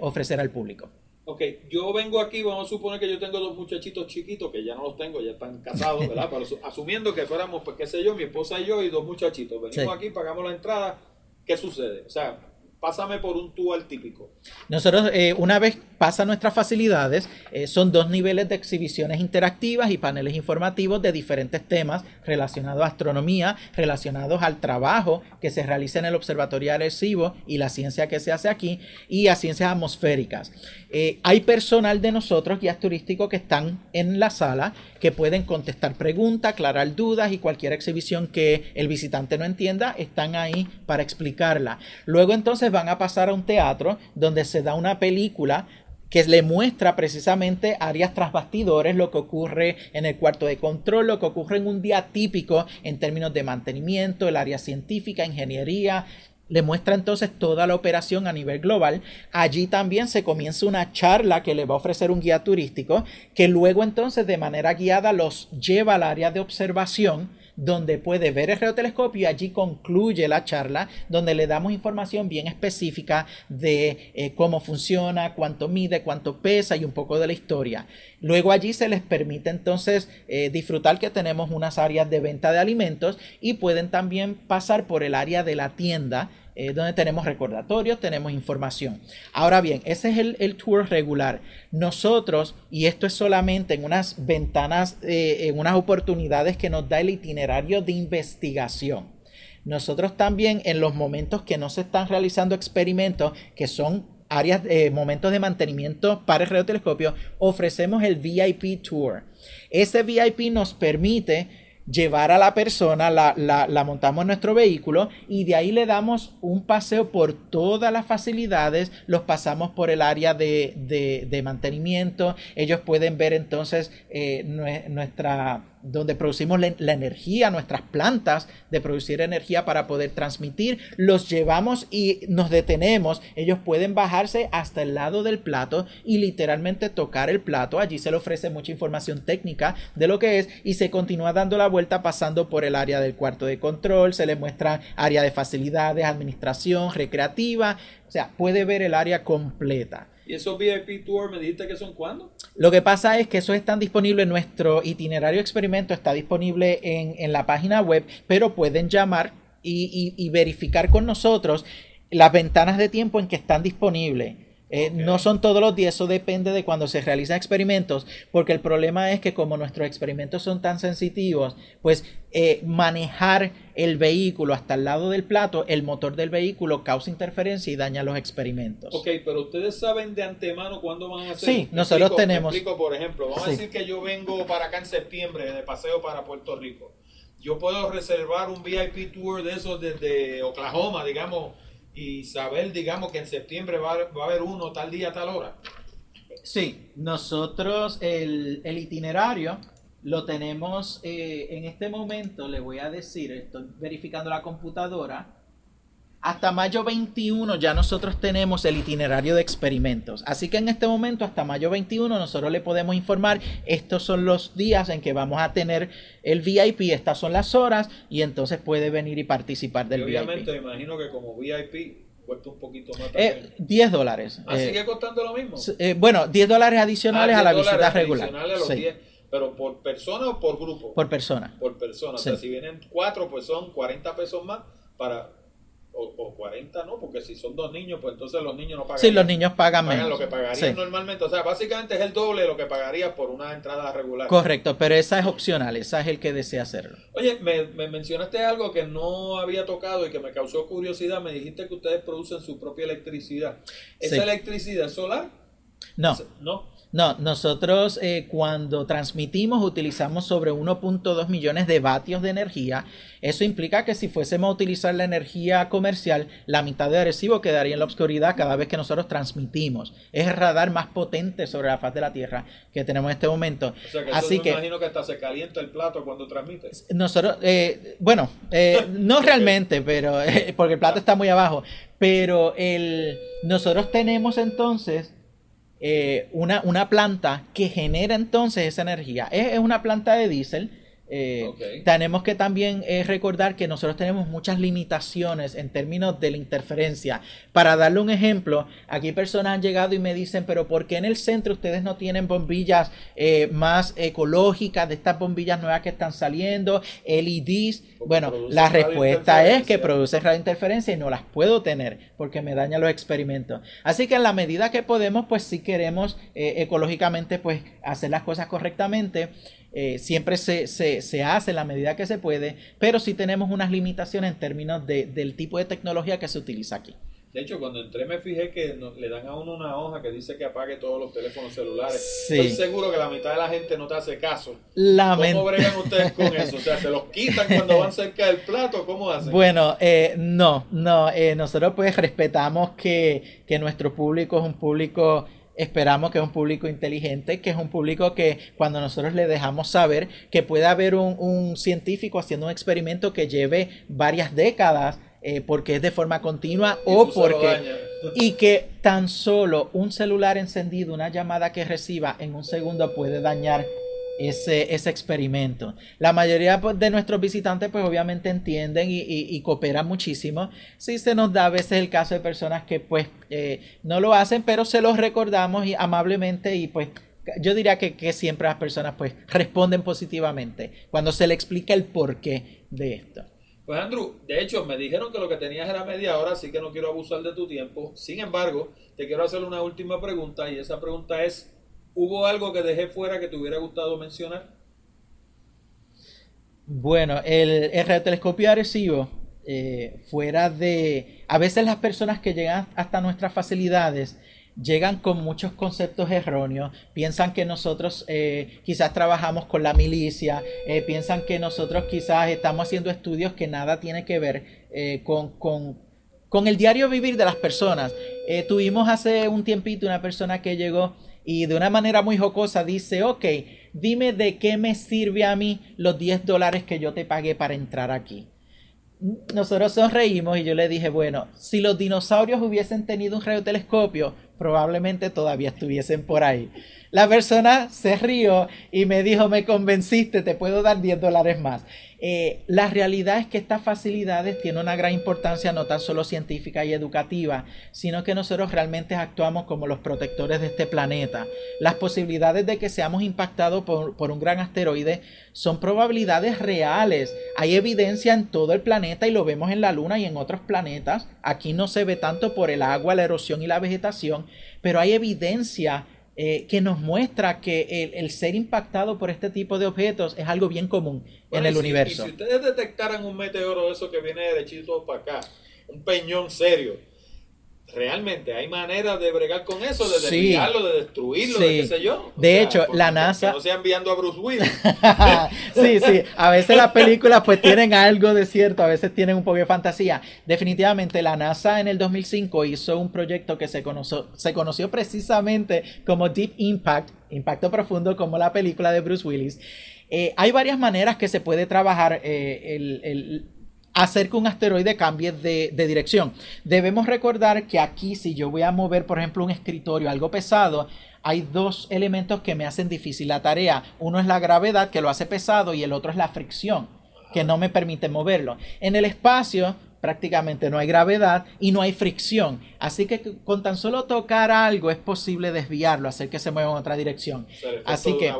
ofrecer al público. Ok, yo vengo aquí, vamos a suponer que yo tengo dos muchachitos chiquitos, que ya no los tengo, ya están casados, ¿verdad? Pero asumiendo que fuéramos, pues qué sé yo, mi esposa y yo y dos muchachitos, venimos aquí, pagamos la entrada, ¿qué sucede? O sea, pásame por un tour típico. Nosotros, eh, una vez pasa nuestras facilidades, eh, son dos niveles de exhibiciones interactivas y paneles informativos de diferentes temas relacionados a astronomía, relacionados al trabajo que se realiza en el Observatorio Arecibo y la ciencia que se hace aquí, y a ciencias atmosféricas. Eh, hay personal de nosotros, guías turísticos, que están en la sala, que pueden contestar preguntas, aclarar dudas y cualquier exhibición que el visitante no entienda, están ahí para explicarla. Luego entonces van a pasar a un teatro donde se da una película que le muestra precisamente áreas tras bastidores, lo que ocurre en el cuarto de control, lo que ocurre en un día típico en términos de mantenimiento, el área científica, ingeniería, le muestra entonces toda la operación a nivel global. Allí también se comienza una charla que le va a ofrecer un guía turístico, que luego entonces de manera guiada los lleva al área de observación donde puede ver el radiotelescopio y allí concluye la charla donde le damos información bien específica de eh, cómo funciona, cuánto mide, cuánto pesa y un poco de la historia. Luego allí se les permite entonces eh, disfrutar que tenemos unas áreas de venta de alimentos y pueden también pasar por el área de la tienda eh, donde tenemos recordatorios, tenemos información. Ahora bien, ese es el, tour regular. Nosotros, y esto es solamente en unas ventanas, eh, en unas oportunidades que nos da el itinerario de investigación. Nosotros también en los momentos que no se están realizando experimentos, que son áreas, eh, momentos de mantenimiento para el radiotelescopio, ofrecemos el VIP Tour. Ese VIP nos permite llevar a la persona, la, montamos en nuestro vehículo y de ahí le damos un paseo por todas las facilidades, los pasamos por el área de, mantenimiento, ellos pueden ver entonces eh, nuestra donde producimos la, energía, nuestras plantas de producir energía para poder transmitir, los llevamos y nos detenemos. Ellos pueden bajarse hasta el lado del plato y literalmente tocar el plato. Allí se le ofrece mucha información técnica de lo que es y se continúa dando la vuelta pasando por el área del cuarto de control, se le muestra área de facilidades, administración, recreativa, o sea, puede ver el área completa. ¿Y esos VIP Tour me dijiste que son cuándo? Lo que pasa es que esos están disponibles, nuestro itinerario experimento está disponible en, la página web, pero pueden llamar y verificar con nosotros las ventanas de tiempo en que están disponibles. Eh, no son todos los días, eso depende de cuando se realizan experimentos, porque el problema es que como nuestros experimentos son tan sensitivos, pues eh, manejar el vehículo hasta el lado del plato, el motor del vehículo causa interferencia y daña los experimentos. Ok, pero ustedes saben de antemano cuándo van a hacer. Sí, nosotros tenemos. explico, por ejemplo, vamos a decir que yo vengo para acá en septiembre de paseo para Puerto Rico. Yo puedo reservar un VIP tour de esos desde Oklahoma, digamos y saber, digamos, que en septiembre va, a haber uno tal día, tal hora. Sí, nosotros el, itinerario lo tenemos eh, en este momento, le voy a decir, estoy verificando la computadora, hasta mayo 21 ya nosotros tenemos el itinerario de experimentos. Así que en este momento, hasta mayo 21, nosotros le podemos informar, estos son los días en que vamos a tener el VIP, estas son las horas, y entonces puede venir y participar del VIP. Obviamente, me imagino que como VIP cuesta un poquito más. Eh, 10 dólares. ¿Ah, sigue costando lo mismo? Eh, bueno, 10 dólares adicionales ah, a la visita regular. pero por persona o por grupo? Por persona. Por persona. O sea, si vienen cuatro, pues son 40 pesos más para o, 40 no, porque si son dos niños, pues entonces los niños no pagan. Sí, los niños pagan, pagan lo que pagarían normalmente. O sea, básicamente es el doble de lo que pagaría por una entrada regular. Correcto, pero esa es opcional, esa es el que desea hacerlo. Oye, me, mencionaste algo que no había tocado y que me causó curiosidad. Me dijiste que ustedes producen su propia electricidad. ¿Esa electricidad solar? No. No. No, nosotros eh, cuando transmitimos utilizamos sobre 1.2 millones de vatios de energía. Eso implica que si fuésemos a utilizar la energía comercial, la mitad de recibo quedaría en la oscuridad cada vez que nosotros transmitimos. Es el radar más potente sobre la faz de la Tierra que tenemos en este momento. O sea que Así que, imagino que hasta se calienta el plato cuando transmite. Nosotros, eh, bueno, eh, no realmente, pero porque el plato está muy abajo. Pero el, nosotros tenemos entonces eh, una, una, planta que genera entonces esa energía. Es, una planta de diésel. Eh, tenemos que también eh, recordar que nosotros tenemos muchas limitaciones en términos de la interferencia. Para darle un ejemplo, aquí personas han llegado y me dicen, pero ¿por qué en el centro ustedes no tienen bombillas más ecológicas de estas bombillas nuevas que están saliendo, LEDs? Bueno, la respuesta es que produce radiointerferencia y no las puedo tener porque me daña los experimentos. Así que en la medida que podemos, pues si queremos eh, ecológicamente, pues hacer las cosas correctamente. Eh, siempre se, se, hace en la medida que se puede, pero sí tenemos unas limitaciones en términos de, del tipo de tecnología que se utiliza aquí. De hecho, cuando entré me fijé que le dan a uno una hoja que dice que apague todos los teléfonos celulares. Estoy seguro que la mitad de la gente no te hace caso. ¿Cómo bregan ustedes con eso? O sea, ¿se los quitan cuando van cerca del plato? ¿Cómo hacen? Bueno, eh, no, no. Eh, nosotros pues respetamos que, que nuestro público es un público esperamos que es un público inteligente, que es un público que cuando nosotros le dejamos saber que puede haber un, un científico haciendo un experimento que lleve varias décadas eh, porque es de forma continua o porque... Y que tan solo un celular encendido, una llamada que reciba en un segundo puede dañar ese, ese experimento. La mayoría pues, de nuestros visitantes pues obviamente entienden y, cooperan muchísimo. Sí se nos da a veces el caso de personas que pues eh, no lo hacen, pero se los recordamos y, amablemente y pues yo diría que, que, siempre las personas pues responden positivamente cuando se le explica el porqué de esto. Pues Andrew, de hecho me dijeron que lo que tenías era media hora, así que no quiero abusar de tu tiempo. Sin embargo, te quiero hacer una última pregunta y esa pregunta es, ¿hubo algo que dejé fuera que te hubiera gustado mencionar? Bueno, el, el radiotelescopio eh, fuera de... A veces las personas que llegan hasta nuestras facilidades llegan con muchos conceptos erróneos, piensan que nosotros eh, quizás trabajamos con la milicia, eh, piensan que nosotros quizás estamos haciendo estudios que nada tiene que ver con, con, con, el diario vivir de las personas. tuvimos hace un tiempito una persona que llegó y de una manera muy jocosa dice, ok, dime de qué me sirve a mí los 10 dólares que yo te pagué para entrar aquí nosotros sonreímos y yo le dije, bueno, si los dinosaurios hubiesen tenido un radiotelescopio, probablemente todavía estuviesen por ahí. La persona se rió y me dijo, me convenciste, te puedo dar 10 dólares más. Eh, la realidad es que estas facilidades tienen una gran importancia no tan solo científica y educativa, sino que nosotros realmente actuamos como los protectores de este planeta. Las posibilidades de que seamos impactados por, por un gran asteroide son probabilidades reales. Hay evidencia en todo el planeta y lo vemos en la Luna y en otros planetas. Aquí no se ve tanto por el agua, la erosión y la vegetación, pero hay evidencia eh, que nos muestra que el, ser impactado por este tipo de objetos es algo bien común en el universo. Y si ustedes detectaran un meteoro de eso que viene derechito para acá, un peñón serio, realmente hay maneras de bregar con eso, de desviarlo, de destruirlo, de qué sé yo. de hecho, la NASA. Que no sea enviando a Bruce Willis. sí, sí. A veces las películas pues tienen algo de cierto, a veces tienen un poco de fantasía. Definitivamente, la NASA en el 2005 hizo un proyecto que se conoció, se conoció precisamente como Deep Impact, impacto profundo, como la película de Bruce Willis. Eh, hay varias maneras que se puede trabajar eh, el, hacer que un asteroide cambie de, dirección. Debemos recordar que aquí si yo voy a mover, por ejemplo, un escritorio, algo pesado, hay dos elementos que me hacen difícil la tarea. Uno es la gravedad, que lo hace pesado, y el otro es la fricción, que no me permite moverlo. En el espacio, prácticamente no hay gravedad y no hay fricción. Así que con tan solo tocar algo es posible desviarlo, hacer que se mueva en otra dirección. Así que,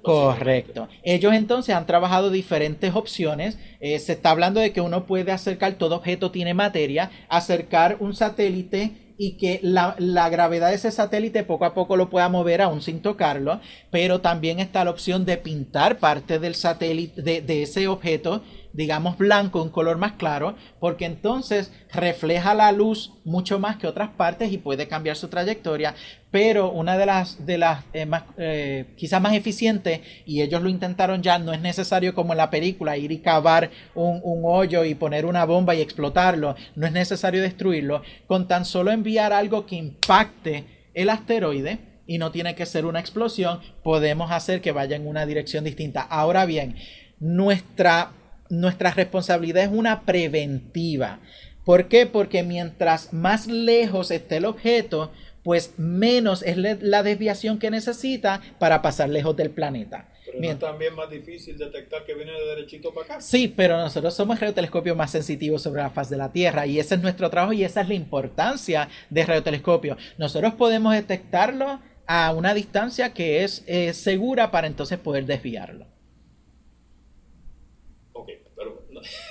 correcto. Ellos entonces han trabajado diferentes opciones. Eh, se está hablando de que uno puede acercar, todo objeto tiene materia, acercar un satélite y que la, gravedad de ese satélite poco a poco lo pueda mover aún sin tocarlo, pero también está la opción de pintar parte del satélite, de, de ese objeto digamos blanco, un color más claro, porque entonces refleja la luz mucho más que otras partes y puede cambiar su trayectoria. Pero una de las, de las eh, más, eh, quizás más eficientes, y ellos lo intentaron ya, no es necesario como en la película ir y cavar un, un hoyo y poner una bomba y explotarlo, no es necesario destruirlo, con tan solo enviar algo que impacte el asteroide, y no tiene que ser una explosión, podemos hacer que vaya en una dirección distinta. Ahora bien, nuestra nuestra responsabilidad es una preventiva. ¿Por qué? Porque mientras más lejos esté el objeto, pues menos es la desviación que necesita para pasar lejos del planeta. Pero es también más difícil detectar que viene de derechito para acá. Sí, pero nosotros somos el radiotelescopio más sensitivo sobre la faz de la Tierra y ese es nuestro trabajo y esa es la importancia del radiotelescopio. Nosotros podemos detectarlo a una distancia que es eh, segura para entonces poder desviarlo.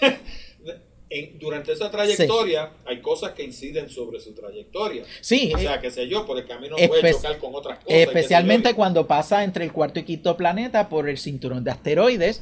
durante esa trayectoria hay cosas que inciden sobre su trayectoria. Sí. O sea, que sé yo, por el camino puede chocar con otras cosas. Especialmente cuando pasa entre el cuarto y quinto planeta por el cinturón de asteroides,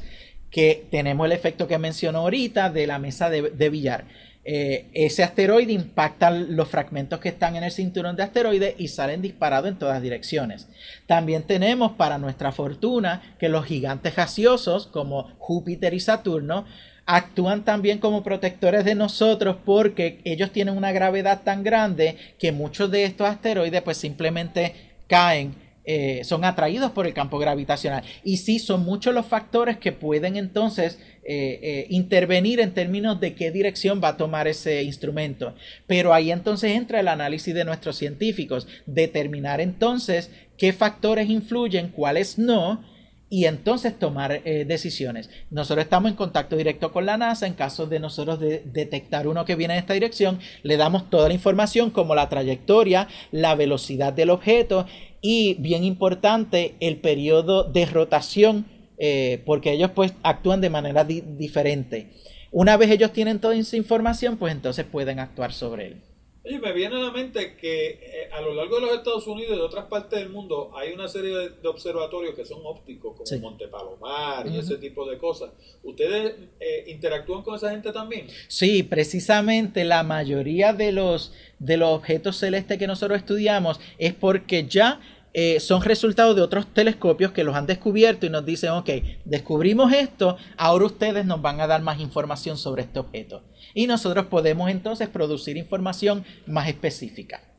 que tenemos el efecto que mencionó ahorita de la mesa de, de billar. Eh, ese asteroide impacta los fragmentos que están en el cinturón de asteroides y salen disparados en todas direcciones. También tenemos, para nuestra fortuna, que los gigantes gaseosos como Júpiter y Saturno actúan también como protectores de nosotros porque ellos tienen una gravedad tan grande que muchos de estos asteroides pues simplemente caen eh, son atraídos por el campo gravitacional. Y sí, son muchos los factores que pueden entonces eh, eh, intervenir en términos de qué dirección va a tomar ese instrumento. Pero ahí entonces entra el análisis de nuestros científicos, determinar entonces qué factores influyen, cuáles no, y entonces tomar eh, decisiones. Nosotros estamos en contacto directo con la NASA en caso de nosotros detectar uno que viene en esta dirección, le damos toda la información como la trayectoria, la velocidad del objeto y bien importante el periodo de rotación eh, porque ellos pues actúan de manera diferente. Una vez ellos tienen toda esa información pues entonces pueden actuar sobre él. Oye, me viene a la mente que eh, a lo largo de los Estados Unidos y de otras partes del mundo hay una serie de, observatorios que son ópticos, como Monte Palomar y ese tipo de cosas. ¿Ustedes eh, interactúan con esa gente también? Sí, precisamente la mayoría de los, de los objetos celestes que nosotros estudiamos es porque ya eh, son resultados de otros telescopios que los han descubierto y nos dicen, ok, descubrimos esto, ahora ustedes nos van a dar más información sobre este objeto. Y nosotros podemos entonces producir información más específica.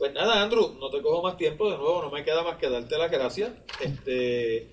Pues nada, Andrew, no te cojo más tiempo, de nuevo no me queda más que darte las gracias. Este,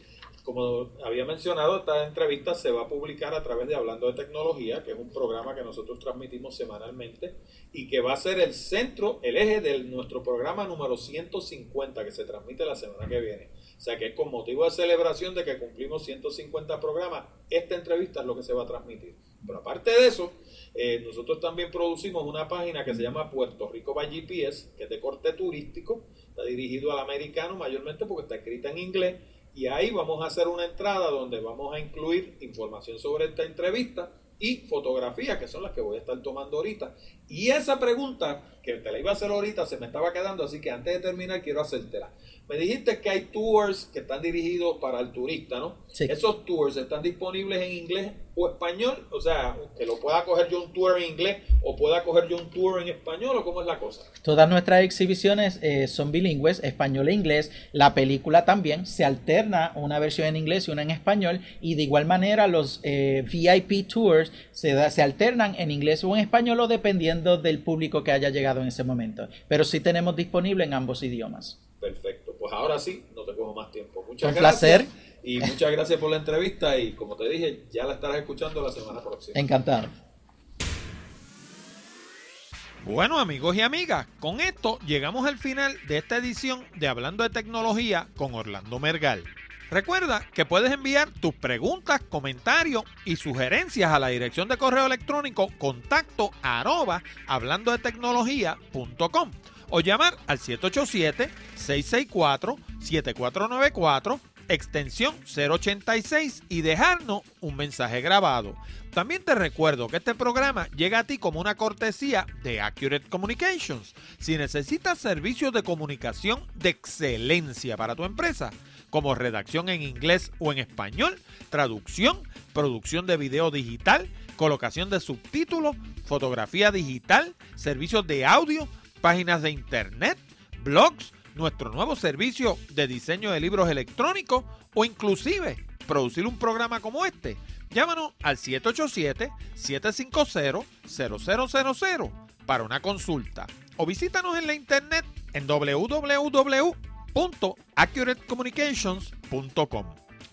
como había mencionado, esta entrevista se va a publicar a través de Hablando de Tecnología, que es un programa que nosotros transmitimos semanalmente y que va a ser el centro, el eje de nuestro programa número 150 que se transmite la semana que viene. O sea que con motivo de celebración de que cumplimos 150 programas, esta entrevista es lo que se va a transmitir. Pero aparte de eso, eh, nosotros también producimos una página que se llama Puerto Rico by GPS, que es de corte turístico, está dirigido al americano mayormente porque está escrita en inglés y ahí vamos a hacer una entrada donde vamos a incluir información sobre esta entrevista y fotografías, que son las que voy a estar tomando ahorita. Y esa pregunta, que te la iba a hacer ahorita, se me estaba quedando, así que antes de terminar quiero hacértela. Me dijiste que hay tours que están dirigidos para el turista, ¿no? Sí. Esos tours están disponibles en inglés o español, o sea, que lo pueda coger yo un tour en inglés o pueda coger yo un tour en español o cómo es la cosa. Todas nuestras exhibiciones eh, son bilingües, español e inglés. La película también se alterna una versión en inglés y una en español y de igual manera los eh, VIP tours se, se alternan en inglés o en español o dependiendo del público que haya llegado en ese momento. Pero sí tenemos disponible en ambos idiomas. Perfecto, pues ahora sí, no te cojo más tiempo. Muchas Un gracias. placer. Y muchas gracias por la entrevista y como te dije, ya la estarás escuchando la semana próxima. Encantado. Bueno amigos y amigas, con esto llegamos al final de esta edición de Hablando de Tecnología con Orlando Mergal. Recuerda que puedes enviar tus preguntas, comentarios y sugerencias a la dirección de correo electrónico contacto arroba hablando de tecnología.com o llamar al 787-664-7494 extensión 086 y dejarnos un mensaje grabado. También te recuerdo que este programa llega a ti como una cortesía de Accurate Communications. Si necesitas servicios de comunicación de excelencia para tu empresa, como redacción en inglés o en español, traducción, producción de video digital, colocación de subtítulos, fotografía digital, servicios de audio, páginas de internet, blogs, nuestro nuevo servicio de diseño de libros electrónicos o inclusive producir un programa como este. Llámanos al 787-750-0000 para una consulta o visítanos en la internet en www.accuratecommunications.com.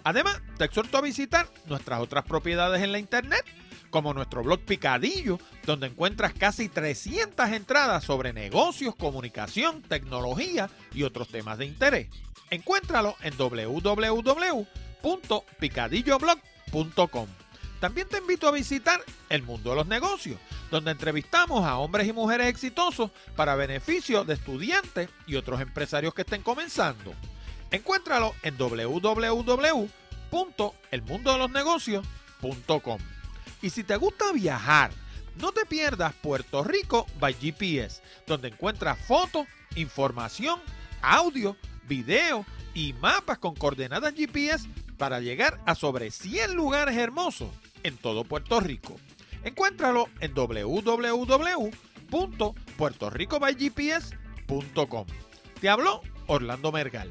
Además, te exhorto a visitar nuestras otras propiedades en la internet como nuestro blog Picadillo, donde encuentras casi 300 entradas sobre negocios, comunicación, tecnología y otros temas de interés. Encuéntralo en www.picadilloblog.com. También te invito a visitar el mundo de los negocios, donde entrevistamos a hombres y mujeres exitosos para beneficio de estudiantes y otros empresarios que estén comenzando. Encuéntralo en www.elmundodelosnegocios.com. Y si te gusta viajar, no te pierdas Puerto Rico by GPS, donde encuentras fotos, información, audio, video y mapas con coordenadas GPS para llegar a sobre 100 lugares hermosos en todo Puerto Rico. Encuéntralo en www.puertoricobygps.com. Te habló Orlando Mergal.